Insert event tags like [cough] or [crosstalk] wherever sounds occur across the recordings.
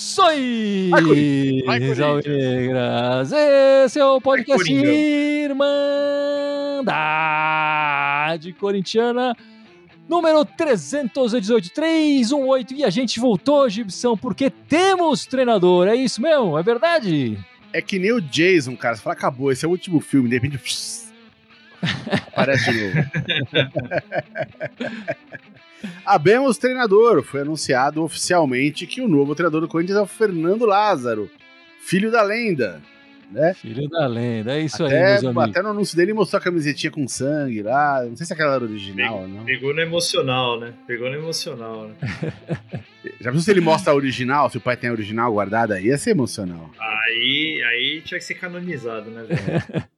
Saudações, Alvinegras! Esse é o podcast Irmandade Corintiana, número 318, 318. E a gente voltou, Gibson, porque temos treinador. É isso mesmo? É verdade? É que nem o Jason, cara. Você fala, acabou, esse é o último filme. De repente, [laughs] aparece de novo. [laughs] Abemos treinador. Foi anunciado oficialmente que o novo treinador do Corinthians é o Fernando Lázaro, filho da lenda. Né? Filho da lenda, é isso até, aí, meus amigos. Até no anúncio dele mostrou a camisetinha com sangue lá. Não sei se aquela era original ou não. Pegou no emocional, né? Pegou no emocional, né? [laughs] Já viu se ele mostra a original? Se o pai tem a original guardada aí, ia ser emocional. Aí, aí tinha que ser canonizado, né, velho? [laughs]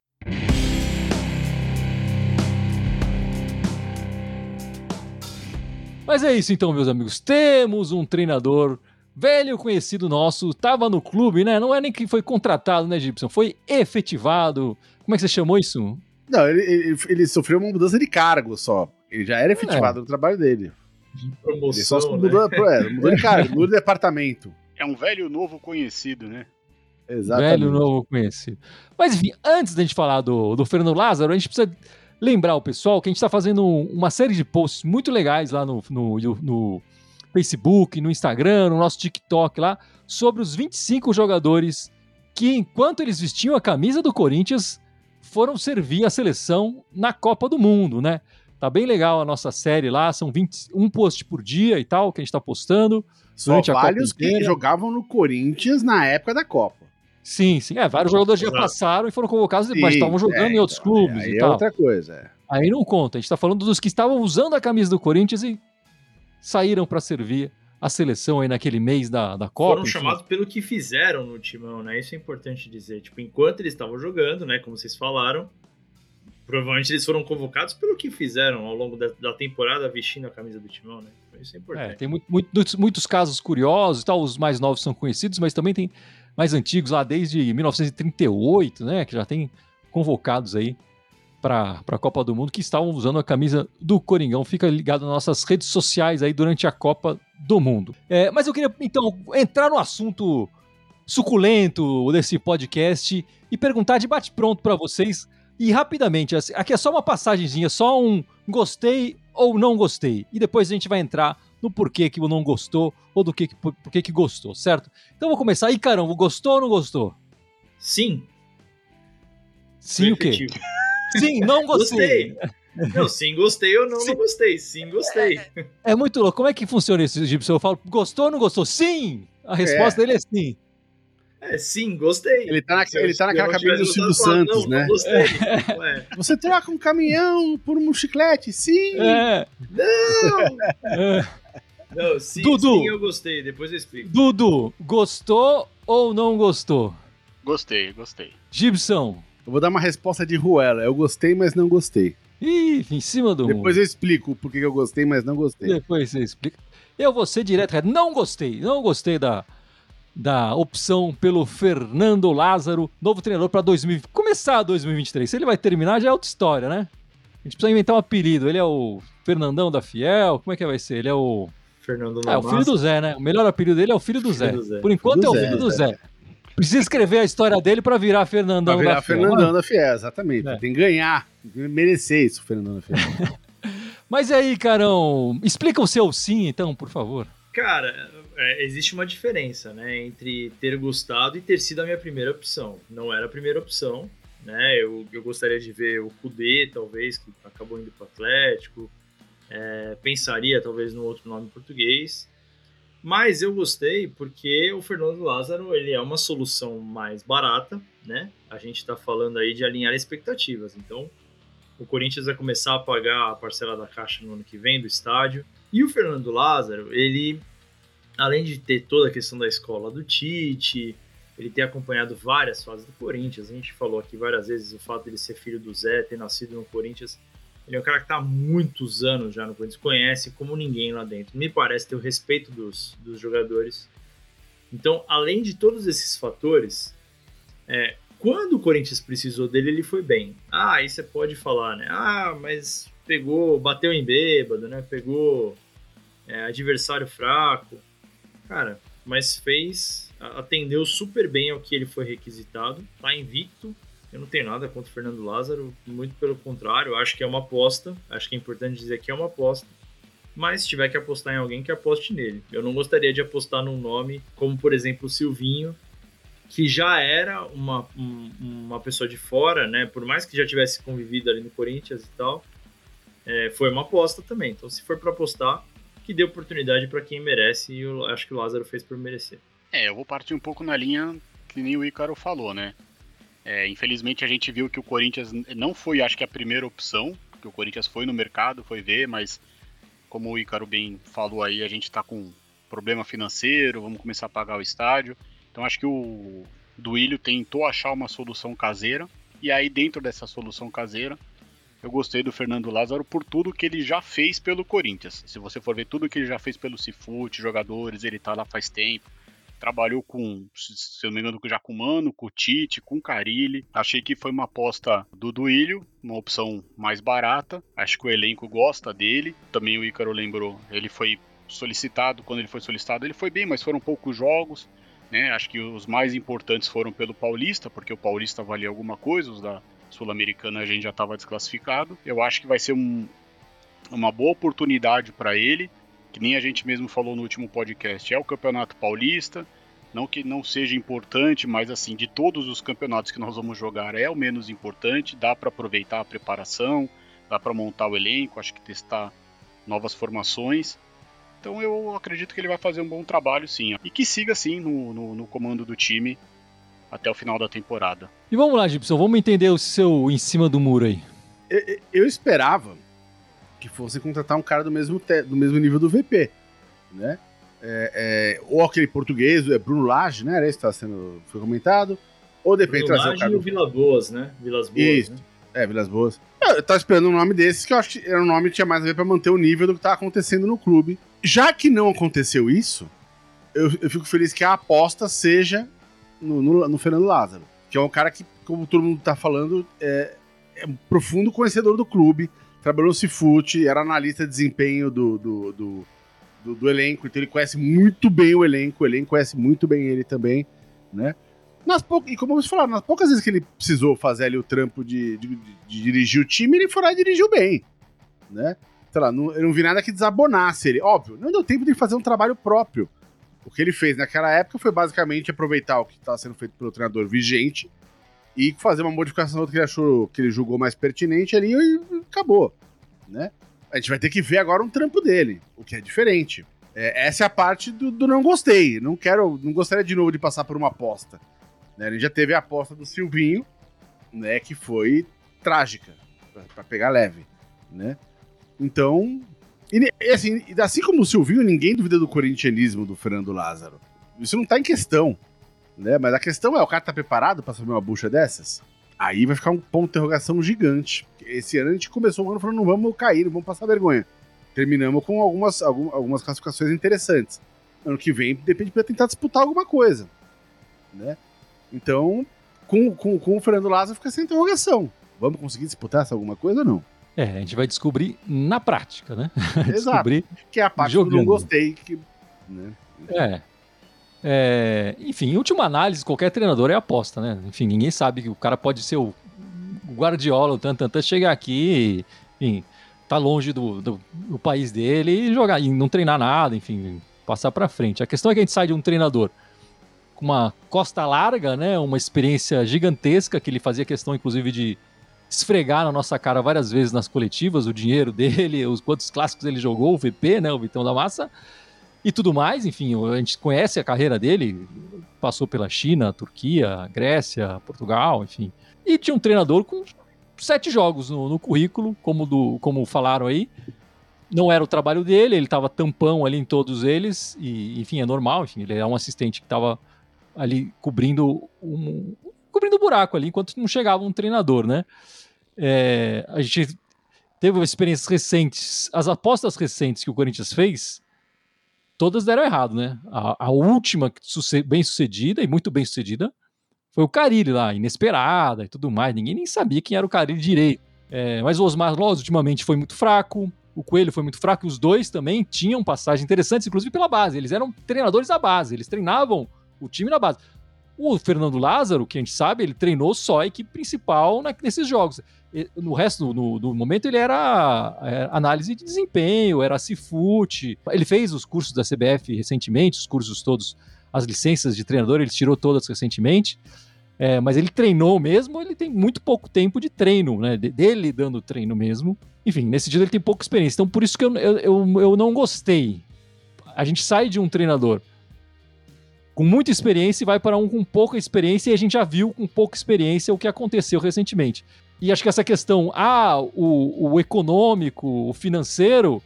Mas é isso então, meus amigos. Temos um treinador velho conhecido nosso, tava no clube, né? Não é nem que foi contratado, né, Gibson? Foi efetivado. Como é que você chamou isso? Não, ele, ele, ele sofreu uma mudança de cargo só. Ele já era efetivado no trabalho dele. Ele só Promoção, mudou, né? é, mudou de cargo, mudou de [laughs] departamento. É um velho novo conhecido, né? Exatamente. Velho novo conhecido. Mas enfim, antes da gente falar do, do Fernando Lázaro, a gente precisa lembrar o pessoal que a gente está fazendo uma série de posts muito legais lá no, no, no Facebook, no Instagram, no nosso TikTok lá, sobre os 25 jogadores que, enquanto eles vestiam a camisa do Corinthians, foram servir a seleção na Copa do Mundo, né? Tá bem legal a nossa série lá, são 20, um post por dia e tal, que a gente tá postando. Só durante a Copa vale os que jogavam no Corinthians na época da Copa. Sim, sim. É, vários jogadores já passaram e foram convocados, mas Sim, estavam jogando é, em outros então, clubes Aí e é tal. outra coisa. é. Aí não conta. A gente tá falando dos que estavam usando a camisa do Corinthians e saíram para servir a seleção aí naquele mês da, da Copa. Foram chamados pelo que fizeram no timão, né? Isso é importante dizer. Tipo, enquanto eles estavam jogando, né? Como vocês falaram, provavelmente eles foram convocados pelo que fizeram ao longo da, da temporada vestindo a camisa do timão, né? Isso é É, importante. tem muito- muitos, muitos casos curiosos e tal. Os mais novos são conhecidos, mas também tem mais antigos lá desde 1938, né? Que já tem convocados aí para a Copa do Mundo que estavam usando a camisa do Coringão. Fica ligado nas nossas redes sociais aí durante a Copa do Mundo. É, mas eu queria então entrar no assunto suculento desse podcast e perguntar de bate-pronto para vocês. E rapidamente, assim, aqui é só uma passagenzinha, só um gostei ou não gostei. E depois a gente vai entrar no porquê que não gostou ou do que, que- por, porquê que gostou, certo? Então vou começar. aí, caramba, gostou ou não gostou? Sim. Sim, o quê? Sim, não [laughs] gostei. Gostei. Não, sim, gostei ou não, Sim. não gostei. Sim, gostei. É muito louco. Como é que funciona isso, Gibson? Eu falo, gostou ou não gostou? Sim! A resposta dele é sim. É, sim, gostei. Ele tá, na, ele tá naquela cabine do Silvio Santos, não, né? Não gostei. Ué, Você troca um caminhão por um chiclete? Sim! É, não! é. Não, sim, Dudu. sim, eu gostei. Depois eu explico. Dudu, gostou ou não gostou? Gostei, gostei. Gibson, Eu vou dar uma resposta de Ruela. Eu gostei, mas não gostei. ih, em cima do Depois eu explico por que que eu gostei, mas não gostei. Depois você explica. Eu vou ser direto, reto. não gostei, não gostei da, da opção pelo Fernando Lázaro, novo treinador para 2020. Começar 2023. Se ele vai terminar, já é outra história, né? A gente precisa inventar um apelido. Ele é o Fernandão da Fiel. Como é que vai ser? Ele é o. Fernando Ah, é o filho do Zé, né? O melhor apelido dele é o filho do, Zé. do Zé. Por enquanto é o Filho do filho do Zé. Precisa escrever a história dele para virar Fernandão Pra virar da Fiel. Fernandão da Fiel, exatamente. É. Tem que ganhar. Tem que merecer isso, Fernandão da Fiel. [laughs] Mas e aí, Carão? Explica o seu sim, então, por favor. Cara, é, existe uma diferença, né, entre ter gostado e ter sido a minha primeira opção. Não era a primeira opção, né? Eu, eu gostaria de ver o Kudê, talvez, que acabou indo para o Atlético. É, pensaria, talvez, no outro nome português. Mas eu gostei porque o Fernando Lázaro ele é uma solução mais barata, né? A gente está falando aí de alinhar expectativas. Então, o Corinthians vai começar a pagar a parcela da caixa no ano que vem do estádio. E o Fernando Lázaro, ele, além de ter toda a questão da escola do Tite, ele ter acompanhado várias fases do Corinthians, a gente falou aqui várias vezes o fato dele ser filho do Zé, ter nascido no Corinthians. Ele é um cara que está há muitos anos já no Corinthians, conhece como ninguém lá dentro. Me parece ter o respeito dos, dos jogadores. Então, além de todos esses fatores, é, quando o Corinthians precisou dele, ele foi bem. Ah, aí você pode falar, né? Ah, mas pegou, bateu em bêbado, né? Pegou é, adversário fraco. Cara, mas fez, atendeu super bem ao que ele foi requisitado, tá invicto. Eu não tenho nada contra o Fernando Lázaro, muito pelo contrário, acho que é uma aposta, acho que é importante dizer que é uma aposta. Mas se tiver que apostar em alguém, que aposte nele. Eu não gostaria de apostar num nome como, por exemplo, o Silvinho, que já era uma, uma pessoa de fora, né? Por mais que já tivesse convivido ali no Corinthians e tal, é, foi uma aposta também. Então, se for para apostar, que dê oportunidade para quem merece, e eu acho que o Lázaro fez por merecer. É, eu vou partir um pouco na linha que nem o Ícaro falou, né? É, infelizmente a gente viu que o Corinthians não foi, acho que a primeira opção, que o Corinthians foi no mercado, foi ver, mas como o Ícaro bem falou aí, a gente está com problema financeiro, vamos começar a pagar o estádio. Então acho que o Duílio tentou achar uma solução caseira, e aí dentro dessa solução caseira, eu gostei do Fernando Lázaro por tudo que ele já fez pelo Corinthians. Se você for ver tudo que ele já fez pelo Cifute, jogadores, ele tá lá faz tempo. Trabalhou com, se eu não me engano, com Mano, com o Tite, com o Carilli. Achei que foi uma aposta do Duílio, uma opção mais barata. Acho que o elenco gosta dele. Também o Ícaro lembrou, ele foi solicitado, quando ele foi solicitado, ele foi bem, mas foram poucos jogos. Né? Acho que os mais importantes foram pelo Paulista, porque o Paulista valia alguma coisa, os da, Sul-Americana a gente já estava desclassificado. Eu acho que vai ser um, uma boa oportunidade para ele, que nem a gente mesmo falou no último podcast, é o Campeonato Paulista. Não que não seja importante, mas assim, de todos os campeonatos que nós vamos jogar, é o menos importante. Dá para aproveitar a preparação, dá para montar o elenco, acho que testar novas formações. Então eu acredito que ele vai fazer um bom trabalho sim. E que siga sim no, no, no comando do time até o final da temporada. E vamos lá, Gibson, vamos entender o seu em cima do muro aí. Eu, eu esperava que fosse contratar um cara do mesmo, te, do mesmo nível do VP, né? É, é, ou aquele português, é Bruno Lage, né? Era esse que tá sendo, foi comentado. Ou de repente trazer o cara. Do... Vila Boas, né? Vilas Boas. Isso. Né? É, Vilas Boas. Eu tava esperando um nome desses que eu acho que era um nome que tinha mais a ver pra manter o nível do que tava acontecendo no clube. Já que não aconteceu isso, eu, eu fico feliz que a aposta seja no, no, no, Fernando Lázaro, que é um cara que, como todo mundo tá falando, é, é um profundo conhecedor do clube, trabalhou no Cifute, era analista de desempenho do, do, do, do, do elenco, então ele conhece muito bem o elenco, o elenco conhece muito bem ele também, né? Nas pou... E como você falou, nas poucas vezes que ele precisou fazer ali o trampo de, de, de dirigir o time, ele foi lá e dirigiu bem, né? Sei lá, não, eu não vi nada que desabonasse ele. Óbvio, não deu tempo de fazer um trabalho próprio. O que ele fez naquela época foi basicamente aproveitar o que estava sendo feito pelo treinador vigente e fazer uma modificação que ele achou que ele julgou mais pertinente ali e acabou, né? A gente vai ter que ver agora um trampo dele, o que é diferente. É, essa é a parte do, do, não gostei. Não quero, não gostaria de novo de passar por uma aposta. Né? Gente já teve a aposta do Silvinho, né, que foi trágica para pegar leve, né? Então, e assim, assim como o Silvinho, ninguém duvida do corintianismo do Fernando Lázaro. Isso não tá em questão. Né? Mas a questão é, o cara tá preparado para saber uma bucha dessas? Aí vai ficar um ponto de interrogação gigante. Esse ano a gente começou o ano falando, não vamos cair, não vamos passar vergonha. Terminamos com algumas, algumas classificações interessantes. Ano que vem, depende para tentar disputar alguma coisa. Né? Então, com, com, com o Fernando Lázaro fica essa interrogação. Vamos conseguir disputar essa alguma coisa ou não? É, a gente vai descobrir na prática, né? [laughs] Exato. descobrir que é a parte jogando. que eu não gostei. Que, né? É. é. Enfim, em última análise, qualquer treinador é aposta, né? Enfim, ninguém sabe que o cara pode ser o Guardiola, o Tantantan, chegar aqui e, enfim, tá longe do, do, do, país dele e jogar, e não treinar nada, enfim, passar para frente. A questão é que a gente sai de um treinador com uma costa larga, né? Uma experiência gigantesca, que ele fazia questão, inclusive, de esfregar na nossa cara várias vezes nas coletivas o dinheiro dele, os quantos clássicos ele jogou, o VP, né, o Vitão da Massa, e tudo mais. Enfim, a gente conhece a carreira dele, passou pela China, Turquia, Grécia, Portugal, enfim. E tinha um treinador com sete jogos no, no currículo, como, do, como falaram aí. Não era o trabalho dele, ele estava tampão ali em todos eles, e enfim, é normal, enfim, ele é um assistente que estava ali cobrindo um, cobrindo buraco ali, enquanto não chegava um treinador, né? É, a gente teve experiências recentes, as apostas recentes que o Corinthians fez, todas deram errado, né? A, a última bem sucedida e muito bem sucedida foi o Carilli lá, inesperada e tudo mais. Ninguém nem sabia quem era o Carilli direito. É, mas o Osmar Loz ultimamente foi muito fraco. O Coelho foi muito fraco. E os dois também tinham passagens interessantes, inclusive pela base. Eles eram treinadores da base. Eles treinavam o time na base. O Fernando Lázaro, que a gente sabe, ele treinou só a equipe principal nesses jogos. No resto no, do momento, ele era, era, análise de desempenho, era Cifute. Ele fez os cursos da CBF recentemente, os cursos todos, as licenças de treinador, ele tirou todas recentemente. É, mas ele treinou mesmo, ele tem muito pouco tempo de treino, né? Dele dando treino mesmo. Enfim, nesse dia ele tem pouca experiência. Então, por isso que eu, eu, eu, eu não gostei. A gente sai de um treinador com muita experiência e vai para um com pouca experiência, e a gente já viu com pouca experiência o que aconteceu recentemente. E acho que essa questão, ah, o, o econômico, o financeiro,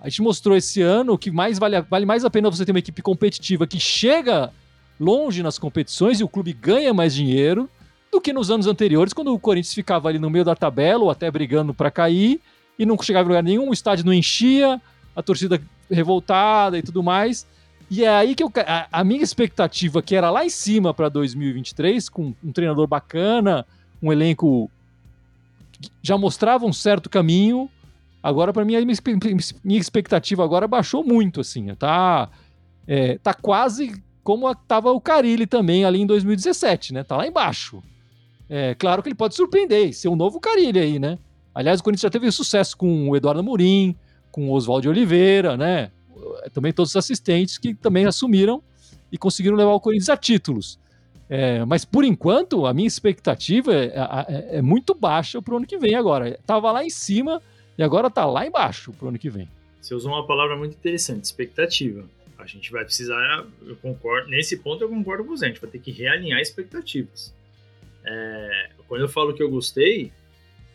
a gente mostrou esse ano que mais vale, vale mais a pena você ter uma equipe competitiva que chega longe nas competições e o clube ganha mais dinheiro do que nos anos anteriores, quando o Corinthians ficava ali no meio da tabela ou até brigando para cair e não chegava em lugar nenhum, o estádio não enchia, a torcida revoltada e tudo mais. E é aí que eu, a, a minha expectativa, que era lá em cima para 2023, com um treinador bacana, um elenco que já mostrava um certo caminho. Agora, para mim, a minha expectativa agora baixou muito, assim. Tá, é, tá quase como estava o Carilli também ali em 2017, né? Tá lá embaixo. É claro que ele pode surpreender, ser um novo Carilli aí, né? Aliás, o Corinthians já teve sucesso com o Eduardo Murim, com o Oswaldo Oliveira, né? Também todos os assistentes que também assumiram e conseguiram levar o Corinthians a títulos. É, mas por enquanto, a minha expectativa é, é, é muito baixa para o ano que vem agora. Tava lá em cima e agora tá lá embaixo para o ano que vem. Você usou uma palavra muito interessante, expectativa. A gente vai precisar, eu concordo, nesse ponto eu concordo com você, a gente vai ter que realinhar expectativas. É, quando eu falo que eu gostei,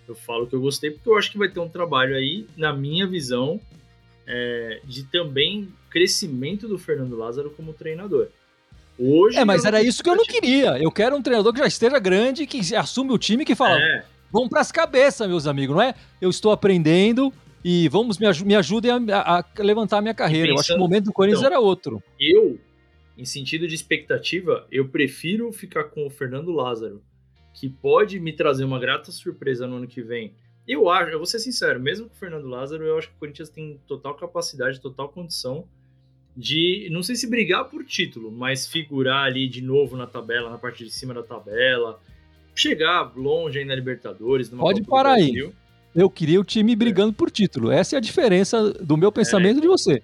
eu falo que eu gostei porque eu acho que vai ter um trabalho aí, na minha visão, é, de também crescimento do Fernando Lázaro como treinador. Hoje é, mas era isso que eu não queria. Eu quero um treinador que já esteja grande, que assume o time que fala: é. vamos para as cabeças, meus amigos, não é? Eu estou aprendendo e vamos me, aj me ajudem a, a, levantar a minha carreira. Pensando, eu acho que o momento do Corinthians então, era outro. Eu, em sentido de expectativa, eu prefiro ficar com o Fernando Lázaro, que pode me trazer uma grata surpresa no ano que vem eu acho, eu vou ser sincero, mesmo com o Fernando Lázaro, eu acho que o Corinthians tem total capacidade, total condição de, não sei se brigar por título, mas figurar ali de novo na tabela, na parte de cima da tabela, chegar longe aí na Libertadores. Pode Copa parar aí. Eu queria o time brigando é. por título. Essa é a diferença do meu pensamento é. de você.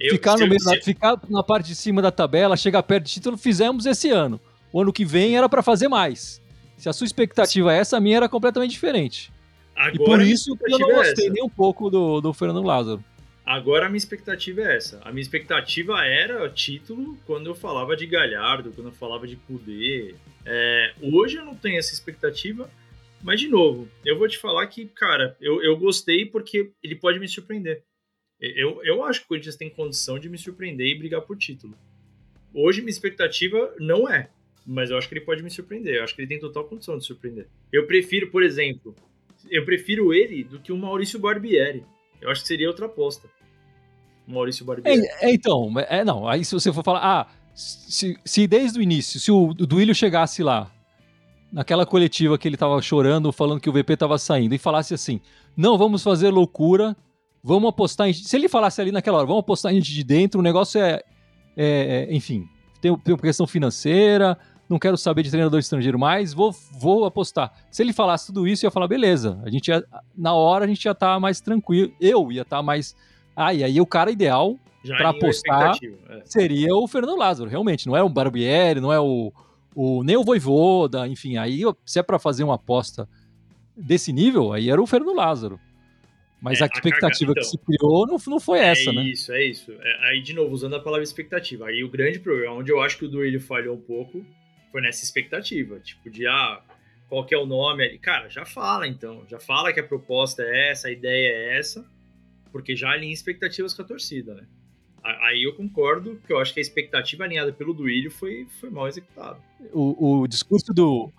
Eu, ficar, no meio, se... ficar na parte de cima da tabela, chegar perto de título, fizemos esse ano. O ano que vem era para fazer mais. Se a sua expectativa é essa, a minha era completamente diferente. Agora, e por isso que eu não gostei é nem um pouco do, do Fernando Lázaro. Agora a minha expectativa é essa. A minha expectativa era título quando eu falava de Galhardo, quando eu falava de Kudê. É, hoje eu não tenho essa expectativa, mas de novo, eu vou te falar que, cara, eu, eu gostei porque ele pode me surpreender. Eu, eu acho que o Corinthians tem condição de me surpreender e brigar por título. Hoje minha expectativa não é, mas eu acho que ele pode me surpreender. Eu acho que ele tem total condição de surpreender. Eu prefiro, por exemplo, eu prefiro ele do que o Maurício Barbieri. Eu acho que seria outra aposta. O Maurício Barbieri. É, é, então, é, não. Aí se você for falar, ah, se, se desde o início, se o Duílio chegasse lá, naquela coletiva que ele tava chorando, falando que o VP tava saindo, e falasse assim: não, vamos fazer loucura, vamos apostar em. Se ele falasse ali naquela hora, vamos apostar em gente de dentro, o negócio é. é, é enfim, tem, tem uma questão financeira, não quero saber de treinador estrangeiro mais, vou, vou apostar. Se ele falasse tudo isso, eu ia falar, beleza. A gente ia, na hora a gente estar tá mais tranquilo. Eu ia estar tá mais. Ah, e aí o cara ideal para apostar é. seria o Fernando Lázaro, realmente. Não é o Barbieri, não é o, o nem o Voivoda, enfim. Aí se é para fazer uma aposta desse nível, aí era o Fernando Lázaro. Mas é, a expectativa a então, que se criou não, não foi essa, é né? Isso, é isso. É, aí, de novo, usando a palavra expectativa. Aí o grande problema, onde eu acho que o Duílio falhou um pouco, foi nessa expectativa, tipo, de ah, qual que é o nome ali. Cara, já fala então, já fala que a proposta é essa, a ideia é essa, porque já alinha expectativas com a torcida, né? Aí eu concordo que eu acho que a expectativa alinhada pelo Duílio foi, foi mal executada. O, o discurso do,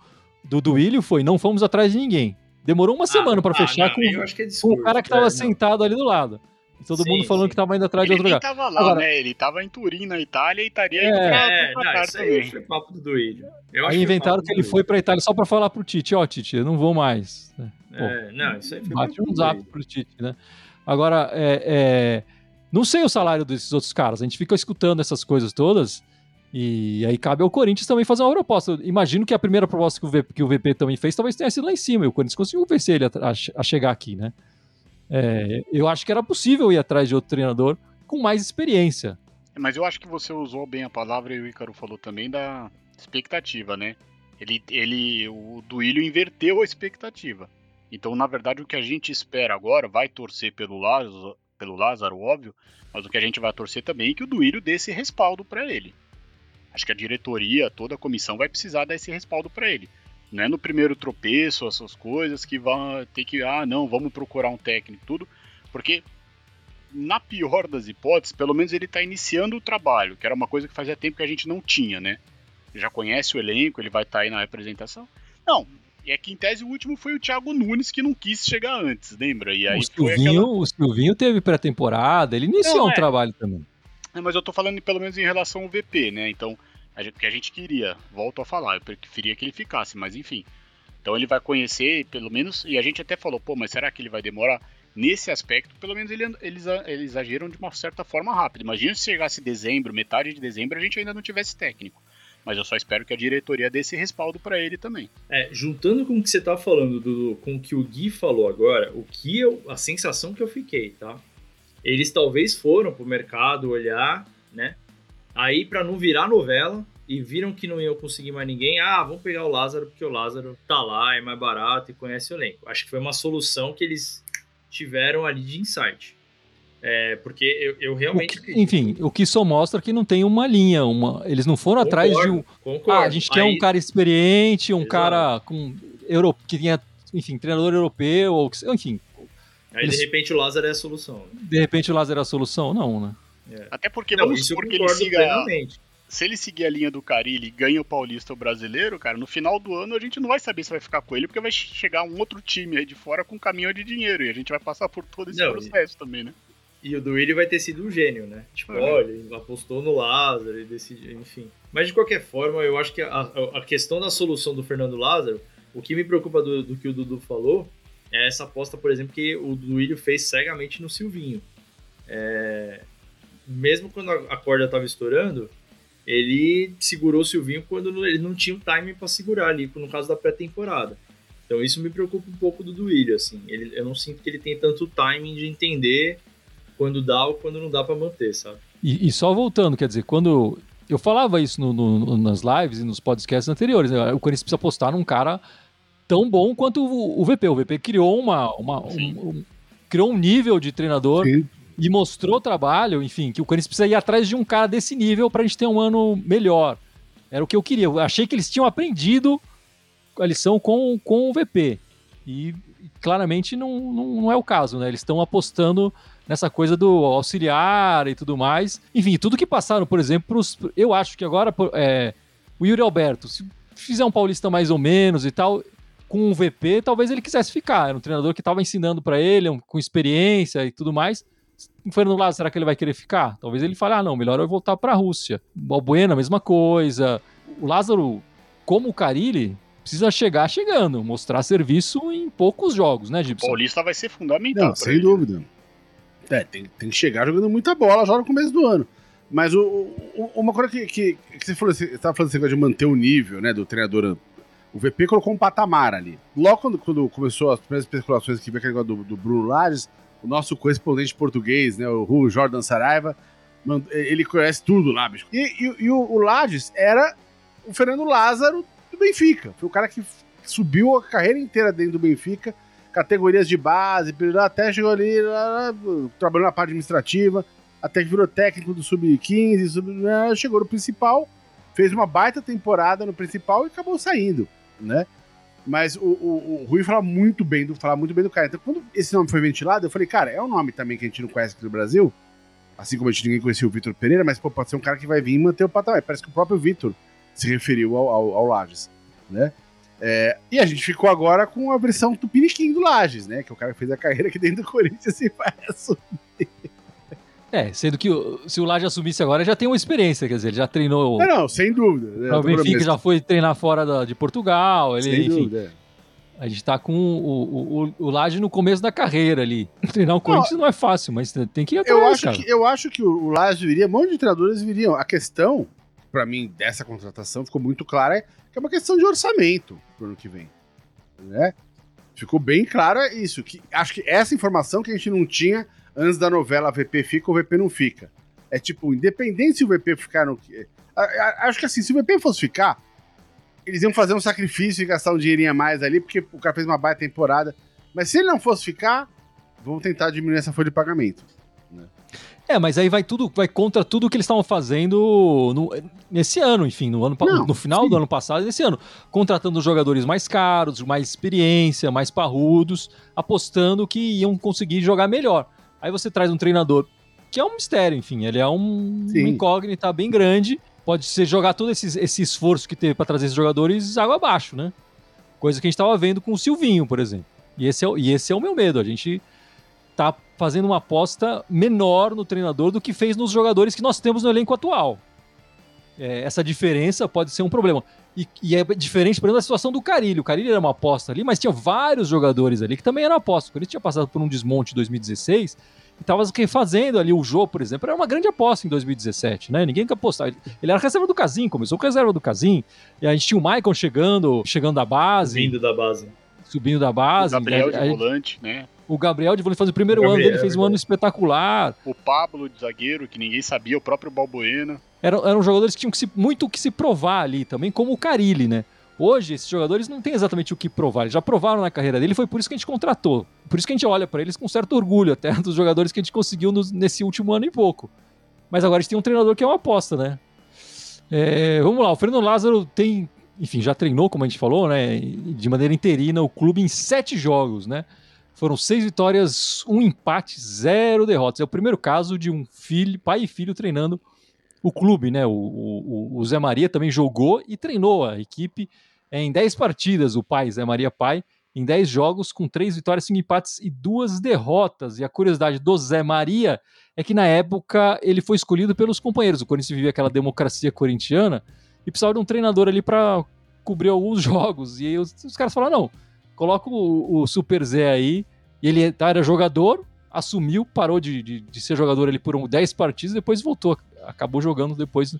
do Duílio foi: não fomos atrás de ninguém. Demorou uma ah, semana para ah, fechar não, com, é com, o cara que estava é, sentado ali do lado. E todo sim, mundo falando sim. que tava indo atrás ele de outro lugar. Ele tava lá, Agora, né? Ele tava em Turim, na Itália, e estaria indo é, pra, é, pra não, isso aí foi papo do Duílio. Aí inventaram que ele foi pra Itália só pra falar pro Tite, ó, oh, Tite, eu não vou mais. Pô, é, não, isso aí foi Bate um zap pro Tite, né? Agora, é, é, não sei o salário desses outros caras, a gente fica escutando essas coisas todas, e aí cabe ao Corinthians também fazer uma proposta. imagino que a primeira proposta que o, VP, que o VP também fez talvez tenha sido lá em cima, e o Corinthians conseguiu vencer ele a, a, a chegar aqui, né? É, eu acho que era possível ir atrás de outro treinador com mais experiência. Mas eu acho que você usou bem a palavra e o Ícaro falou também da expectativa, né? Ele, ele, o Duílio inverteu a expectativa. Então, na verdade, o que a gente espera agora vai torcer pelo Lázaro, pelo Lázaro, óbvio, mas o que a gente vai torcer também é que o Duílio dê esse respaldo para ele. Acho que a diretoria, toda a comissão vai precisar dar esse respaldo para ele. Não é no primeiro tropeço, essas coisas que vão ter que, ah, não, vamos procurar um técnico, tudo, porque na pior das hipóteses, pelo menos ele está iniciando o trabalho, que era uma coisa que fazia tempo que a gente não tinha, né? Já conhece o elenco, ele vai estar tá aí na representação. Não, é que em tese o último foi o Thiago Nunes que não quis chegar antes, lembra? E aí o, Silvinho, aquela... o Silvinho teve pré-temporada, ele iniciou não, um é. trabalho também. É, mas eu tô falando pelo menos em relação ao VP, né? Então, que a gente queria, volto a falar, eu preferia que ele ficasse, mas enfim. Então ele vai conhecer, pelo menos, e a gente até falou, pô, mas será que ele vai demorar? Nesse aspecto, pelo menos ele, eles, eles agiram de uma certa forma rápida. Imagina se chegasse dezembro, metade de dezembro, a gente ainda não tivesse técnico. Mas eu só espero que a diretoria dê esse respaldo para ele também. É, juntando com o que você tá falando, do, com o que o Gui falou agora, o que eu, a sensação que eu fiquei, tá? Eles talvez foram pro mercado olhar, né? Aí, para não virar novela, e viram que não iam conseguir mais ninguém, ah, vamos pegar o Lázaro, porque o Lázaro tá lá, é mais barato e conhece o elenco. Acho que foi uma solução que eles tiveram ali de insight. É, porque eu, eu realmente. O que, enfim, o que só mostra que não tem uma linha. Uma, eles não foram concordo, atrás de um. Concordo. Ah, a gente quer Aí, um cara experiente, um exato. cara com euro, que tinha, enfim, treinador europeu, ou enfim. Aí eles, de repente o Lázaro é a solução. Né? De repente o Lázaro é a solução? Não, né? É. Até porque não, vamos supor que ele siga. Plenamente. Se ele seguir a linha do Carilli e ganha o Paulista o brasileiro, cara, no final do ano a gente não vai saber se vai ficar com ele, porque vai chegar um outro time aí de fora com um caminhão de dinheiro. E a gente vai passar por todo esse não, processo e... também, né? E o Duílio vai ter sido um gênio, né? Tipo, uhum. olha, ele apostou no Lázaro e decidiu, enfim. Mas de qualquer forma, eu acho que a, a questão da solução do Fernando Lázaro, o que me preocupa do, do que o Dudu falou, é essa aposta, por exemplo, que o Duílio fez cegamente no Silvinho. É... Mesmo quando a corda estava estourando, ele segurou o Silvinho quando ele não tinha o timing para segurar ali, no caso da pré-temporada. Então isso me preocupa um pouco do Duílio, assim. Ele, eu não sinto que ele tem tanto timing de entender quando dá ou quando não dá para manter, sabe? E, e, só voltando, quer dizer, quando eu falava isso no, no, nas lives e nos podcasts anteriores, né? o Corinthians precisa apostar num cara tão bom quanto o, o VP. O VP criou uma, uma um, um, criou um nível de treinador Sim. E mostrou trabalho, enfim, que o Corinthians precisa ir atrás de um cara desse nível para a gente ter um ano melhor. Era o que eu queria. Eu achei que eles tinham aprendido a lição com, com o VP. E claramente não, não, não é o caso, né? Eles estão apostando nessa coisa do auxiliar e tudo mais. Enfim, tudo que passaram, por exemplo, pros, eu acho que agora é, o Yuri Alberto, se fizer um paulista mais ou menos e tal, com um VP, talvez ele quisesse ficar. Era um treinador que estava ensinando para ele, um, com experiência e tudo mais. O Fernando Lázaro, será que ele vai querer ficar? Talvez ele fale, ah, não, melhor eu voltar para a Rússia. O Balbuena, a mesma coisa. O Lázaro, como o Carilli, precisa chegar chegando, mostrar serviço em poucos jogos, né, Gibson? O Paulista vai ser fundamental. Não, sem ele. dúvida. É, tem, tem que chegar jogando muita bola já no começo do ano. Mas o, o, uma coisa que, que, que você falou, você estava falando assim, de manter o nível né, do treinador. O VP colocou um patamar ali. Logo quando, quando começou as primeiras especulações que veio aquele negócio do, do Bruno Lages, o nosso correspondente português, né, o Jordan Saraiva, ele conhece tudo lá, bicho. E, e, e o, o Lages era o Fernando Lázaro do Benfica. Foi o cara que subiu a carreira inteira dentro do Benfica categorias de base, até chegou ali, trabalhou na parte administrativa, até que virou técnico do Sub-15, sub, né, chegou no principal, fez uma baita temporada no principal e acabou saindo, né? Mas o, o, o Rui fala muito bem do fala muito bem do cara. Então, quando esse nome foi ventilado, eu falei, cara, é um nome também que a gente não conhece aqui no Brasil. Assim como a gente ninguém conhecia o Vitor Pereira, mas pô, pode ser um cara que vai vir e manter o patamar. Parece que o próprio Vitor se referiu ao, ao, ao Lages, né? É, e a gente ficou agora com a versão Tupiniquim do Lages, né? Que é o cara que fez a carreira aqui dentro do Corinthians e vai [laughs] assumir. É, sendo que se o Laje assumisse agora, já tem uma experiência, quer dizer, ele já treinou. Não, não, sem dúvida. O Benfica já foi treinar fora da, de Portugal. Ele, sem enfim, dúvida. A gente tá com o, o, o Laje no começo da carreira ali. [laughs] Treinar o Corinthians não, é fácil, mas tem que ir atrás, eu acho cara. que Eu acho que o Laje viria, um monte de treinadores viriam. A questão, pra mim, dessa contratação ficou muito clara, é que é uma questão de orçamento pro ano que vem. Né? Ficou bem clara isso. Que, acho que essa informação que a gente não tinha antes da novela VP fica ou VP não fica. É tipo, independente se o VP ficar no. Acho que assim, se o VP fosse ficar, eles iam fazer um sacrifício e gastar um dinheirinho a mais ali, porque o cara fez uma baita temporada. Mas se ele não fosse ficar, vamos tentar diminuir essa folha de pagamento. Né? É, mas aí vai tudo, vai contra tudo que eles estavam fazendo no, nesse ano, enfim, no, ano, não, no final sim. do ano passado, nesse ano. Contratando jogadores mais caros, mais experiência, mais parrudos, apostando que iam conseguir jogar melhor. Aí você traz um treinador que é um mistério, enfim, ele é um, uma incógnita bem grande. Pode ser jogar todo esse, esse esforço que teve para trazer esses jogadores água abaixo, né? Coisa que a gente estava vendo com o Silvinho, por exemplo. E esse, é, e esse é o meu medo. A gente tá fazendo uma aposta menor no treinador do que fez nos jogadores que nós temos no elenco atual. É, essa diferença pode ser um problema. E, e, é diferente, por exemplo, da situação do Carilho. O Carilho era uma aposta ali, mas tinha vários jogadores ali que também eram apostas. Ele tinha passado por um desmonte em 2016 e estava refazendo ali o jogo, por exemplo. Era uma grande aposta em 2017, né? Ninguém quer apostar. Ele era reserva do Casim, começou com reserva do Casim. E a gente tinha o Maicon chegando, chegando da base. Vindo da base. Subindo da base. O Gabriel de volante, né? O Gabriel de volante faz o primeiro Gabriel, ano dele, fez um ano espetacular. O Pablo de zagueiro, que ninguém sabia, o próprio Balbuena. Eram, eram jogadores que tinham que se, muito o que se provar ali também, como o Carilli, né? Hoje, esses jogadores não têm exatamente o que provar. Eles já provaram na carreira dele, foi por isso que a gente contratou. Por isso que a gente olha para eles com certo orgulho, até [laughs] dos jogadores que a gente conseguiu nesse último ano e pouco. Mas agora a gente tem um treinador que é uma aposta, né? É, vamos lá, o Fernando Lázaro tem, enfim, já treinou, como a gente falou, né? De maneira interina, o clube em sete jogos, né? Foram seis vitórias, um empate, zero derrotas. É o primeiro caso de um filho, pai e filho treinando o clube, né? O, o, o Zé Maria também jogou e treinou a equipe em dez partidas, o pai, Zé Maria Pai, em dez jogos, com três vitórias, cinco empates e duas derrotas. E a curiosidade do Zé Maria é que na época ele foi escolhido pelos companheiros. O Corinthians vivia aquela democracia corintiana e precisava de um treinador ali para cobrir alguns [laughs] jogos. E os, os caras falaram: não, coloca o, o Super Zé aí. E ele tá, era jogador, assumiu, parou de, de, de ser jogador ali por um, 10 partidas, depois voltou. Acabou jogando depois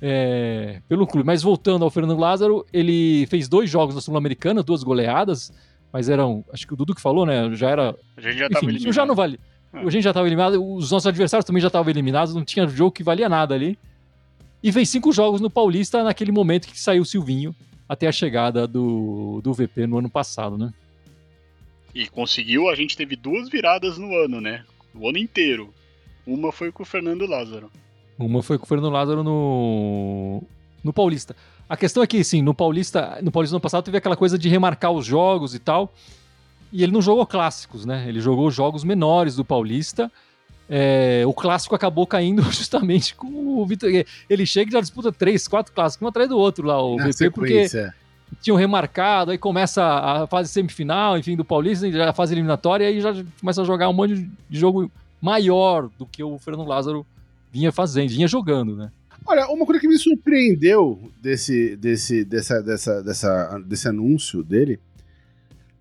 é, pelo clube. Mas voltando ao Fernando Lázaro, ele fez dois jogos na Sul-Americana, duas goleadas, mas eram. Acho que o Dudu que falou, né? Já era. A gente já estava eliminado. Já não vale. Ah. A gente já estava eliminado, os nossos adversários também já estavam eliminados, não tinha jogo que valia nada ali. E fez cinco jogos no Paulista naquele momento que saiu o Silvinho até a chegada do, do VP no ano passado, né? E conseguiu, a gente teve duas viradas no ano, né? O ano inteiro. Uma foi com o Fernando Lázaro. Uma foi com o Fernando Lázaro no, no Paulista. A questão é que, sim, no Paulista, no Paulista no ano passado teve aquela coisa de remarcar os jogos e tal. E ele não jogou clássicos, né? Ele jogou jogos menores do Paulista. É, o clássico acabou caindo [laughs] justamente com o Vitor. Ele chega e já disputa três, quatro clássicos, um atrás do outro lá, o Na VP, porque. Tinham remarcado, aí começa a fase semifinal, enfim, do Paulista, já a fase eliminatória, e aí já começa a jogar um monte de jogo maior do que o Fernando Lázaro vinha fazendo, vinha jogando, né? Olha, uma coisa que me surpreendeu desse, desse, dessa, dessa, dessa, desse anúncio dele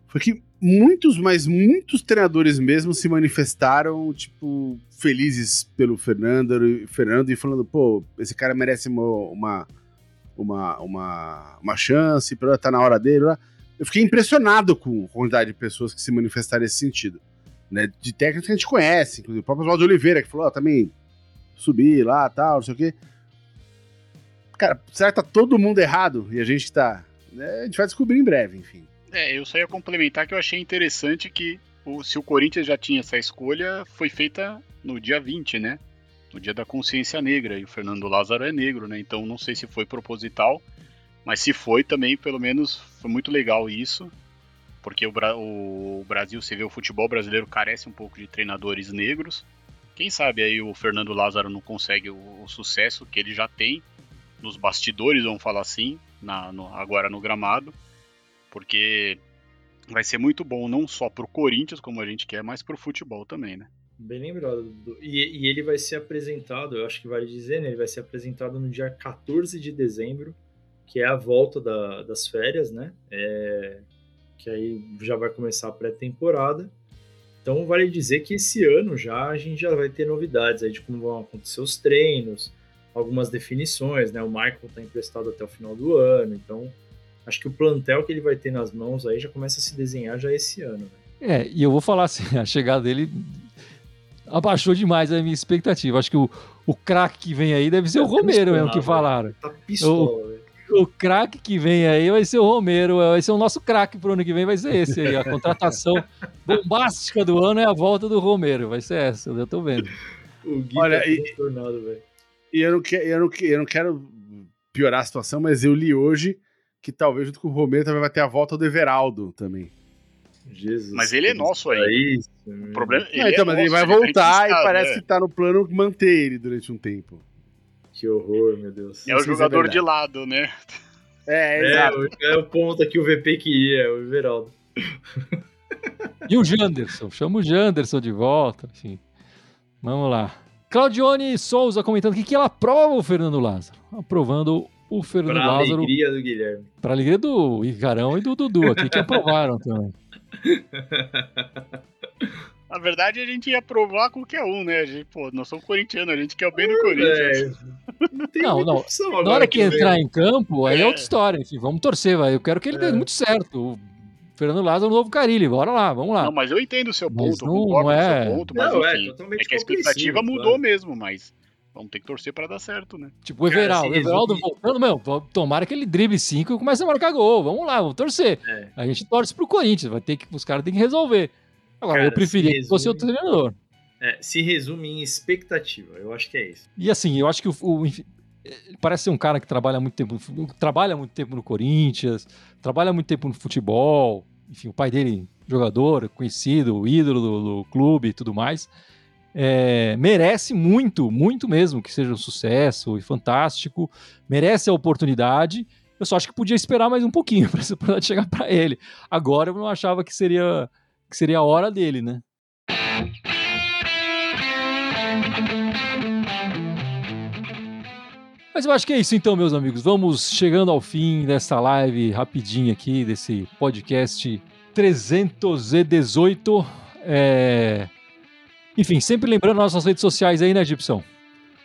foi que muitos, mas muitos treinadores mesmo se manifestaram, tipo, felizes pelo Fernando, Fernando e falando, pô, esse cara merece uma, uma, uma, uma, uma chance, tá na hora dele. Lá. Eu fiquei impressionado com a quantidade de pessoas que se manifestaram nesse sentido. Né, de técnicos que a gente conhece, inclusive o próprio Oswaldo Oliveira, que falou, ó, também subir lá, tal, não sei o quê. Cara, será que tá todo mundo errado e a gente tá... Né, a gente vai descobrir em breve, enfim. É, eu só ia complementar que eu achei interessante que o, se o Corinthians já tinha essa escolha, foi feita no dia 20, né? No dia da consciência negra, e o Fernando Lázaro é negro, né? Então não sei se foi proposital, mas se foi também, pelo menos, foi muito legal isso, porque o, Bra o Brasil, se vê o futebol brasileiro carece um pouco de treinadores negros. Quem sabe aí o Fernando Lázaro não consegue o, o sucesso que ele já tem nos bastidores, vamos falar assim, na, no, agora no gramado porque vai ser muito bom não só pro Corinthians, como a gente quer, mas pro futebol também, né? Bem lembrado. E, e ele vai ser apresentado, eu acho que vale dizer, né? Ele vai ser apresentado no dia 14 de dezembro, que é a volta da- das férias, né? É, que aí já vai começar a pré-temporada. Então vale dizer que esse ano já a gente já vai ter novidades aí de como vão acontecer os treinos, algumas definições, né? O Michael tá emprestado até o final do ano, então acho que o plantel que ele vai ter nas mãos aí já começa a se desenhar já esse ano. Né? É, e eu vou falar assim, [laughs] a chegada dele abaixou demais a minha expectativa. Acho que o, o craque que vem aí deve ser o Tá Romero mesmo misturado, que né? falaram. Tá pistola, velho. O craque que vem aí vai ser o Romero, vai ser o nosso craque pro ano que vem, vai ser esse aí. A contratação [laughs] bombástica do ano é a volta do Romero, vai ser essa, eu já tô vendo. O Gui Olha, tá e- velho. E eu não, que- eu, não, eu não quero piorar a situação, mas eu li hoje que talvez junto com o Romero também vai ter a volta do Everaldo também. Jesus. Mas ele é nosso aí. é isso, O meu. problema, Não, então, é mas ele nosso, vai tá voltar e emprestado, parece é. que tá no plano manter ele durante um tempo. Que horror, meu Deus. É o é jogador de lado, né? É, É, exato. o- é o ponto que o VP queria, o Everaldo. E o Janderson, chama o Janderson de volta, enfim. Vamos lá. Claudione Souza comentando aqui que ela aprova o Fernando Lázaro. Aprovando o Fernando Pra Lázaro alegria do Guilherme. para alegria do Icarão e do Dudu aqui, que aprovaram também. [laughs] Na verdade, a gente ia aprovar qualquer um, né? A gente, pô, nós somos corintianos, a gente quer o bem do Corinthians. É, não Não, não. Na hora que vem. entrar em campo, aí é É. outra história. Enfim, vamos torcer, vai. Eu quero que ele dê É. muito certo. O Fernando Lázaro, o novo Carilli. Bora lá, vamos lá. Não, mas eu entendo o seu Mas ponto, não- concordo não com o é- seu ponto, mas Não, é enfim. totalmente É que a expectativa mudou claro. mesmo, mas vamos ter que torcer pra dar certo, né? Tipo, o Everaldo. O Everaldo resume- voltando, meu, tomara que ele drible cinco e comece a marcar gol. Vamos lá, vamos torcer. É. A gente torce pro Corinthians, vai ter que, os caras têm que resolver. Agora, Cara, eu preferia se que fosse resume- outro treinador. É, se resume em expectativa, eu acho que é isso. E assim, eu acho que o, o- ele parece ser um cara que trabalha muito tempo, trabalha muito tempo no Corinthians, trabalha muito tempo no futebol. Enfim, o pai dele, jogador, conhecido, ídolo do, do clube e tudo mais. É, merece muito, muito mesmo que seja um sucesso e fantástico. Merece a oportunidade. Eu só acho que podia esperar mais um pouquinho [laughs] para essa oportunidade chegar para ele. Agora eu não achava que seria, que seria a hora dele, né? Mas eu acho que é isso então, meus amigos. Vamos chegando ao fim dessa live rapidinho aqui, desse podcast 318. É... Enfim, sempre lembrando nossas redes sociais aí, né, Gibson?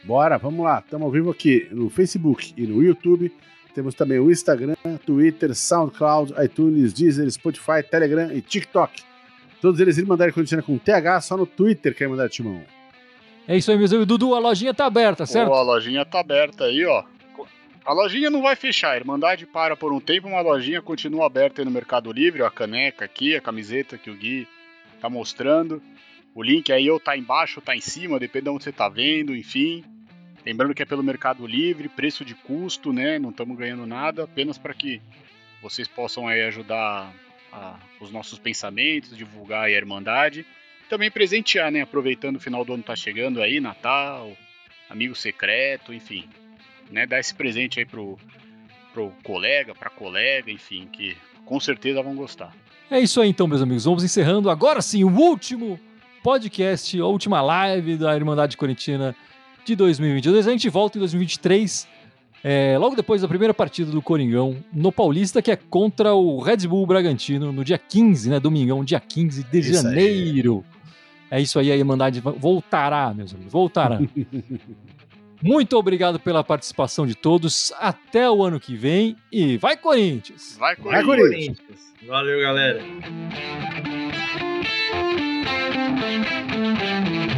Bora, vamos lá. Estamos ao vivo aqui no Facebook e no YouTube. Temos também o Instagram, Twitter, SoundCloud, iTunes, Deezer, Spotify, Telegram e TikTok. Todos eles irem mandar corintiana com TH, só no Twitter quer mandar timão. É isso aí, meus amigos. Dudu, a lojinha tá aberta, certo? Pô, a lojinha tá aberta aí, ó. A lojinha não vai fechar, Irmandade para por um tempo, uma lojinha continua aberta aí no Mercado Livre, ó, a caneca aqui, a camiseta que o Gui tá mostrando. O link aí ou tá embaixo ou tá em cima, depende de onde você tá vendo, enfim. Lembrando que é pelo Mercado Livre, preço de custo, né? Não estamos ganhando nada, apenas para que vocês possam aí ajudar a- os nossos pensamentos, divulgar a Irmandade. Também presentear, né? Aproveitando o final do ano tá chegando aí, Natal, amigo secreto, enfim. Né? Dar esse presente aí pro, pro colega, pra colega, enfim, que com certeza vão gostar. É isso aí então, meus amigos. Vamos encerrando agora sim o último podcast, a última live da Irmandade Corintiana de 2022. A gente volta em 2023, é, logo depois da primeira partida do Coringão no Paulista, que é contra o Red Bull Bragantino, no dia 15, né? Domingão, dia 15 de Isso aí. janeiro. É isso aí, a Irmandade voltará, meus amigos, voltará. [laughs] Muito obrigado pela participação de todos. Até o ano que vem e vai Corinthians! Vai, Vai, Corinthians! Corinthians. Valeu, galera. Thank you.